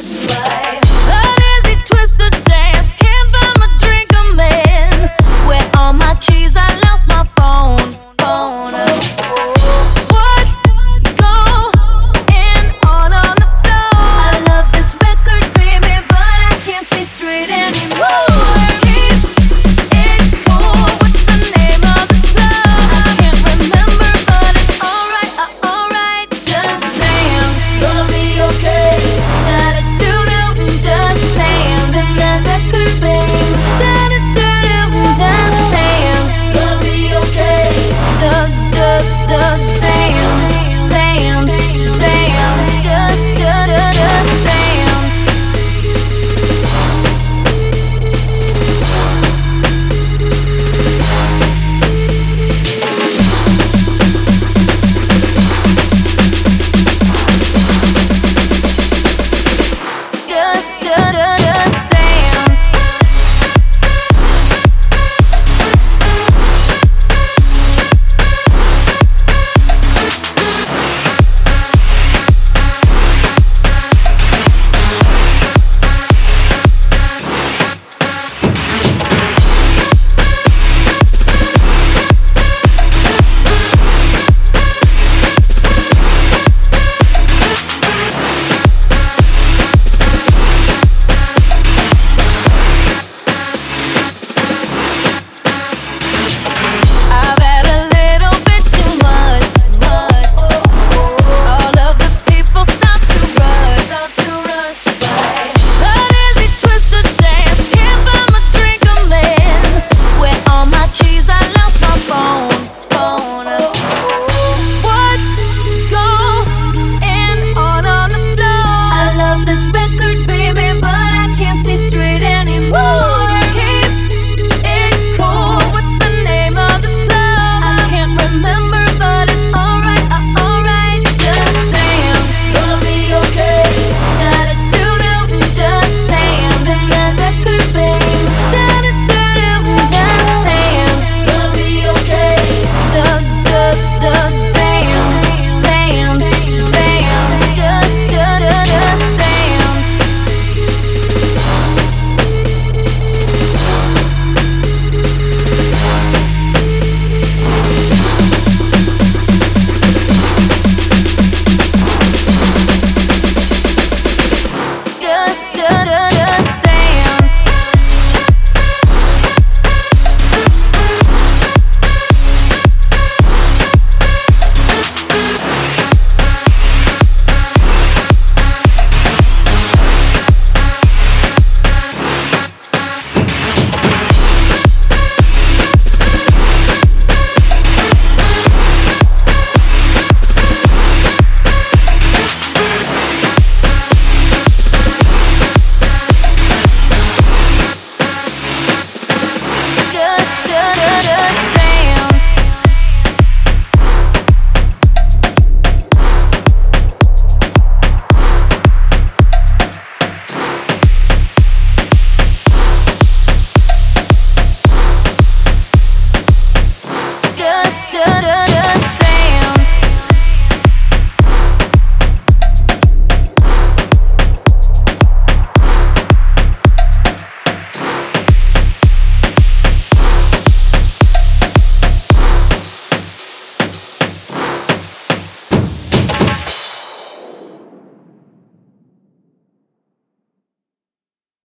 just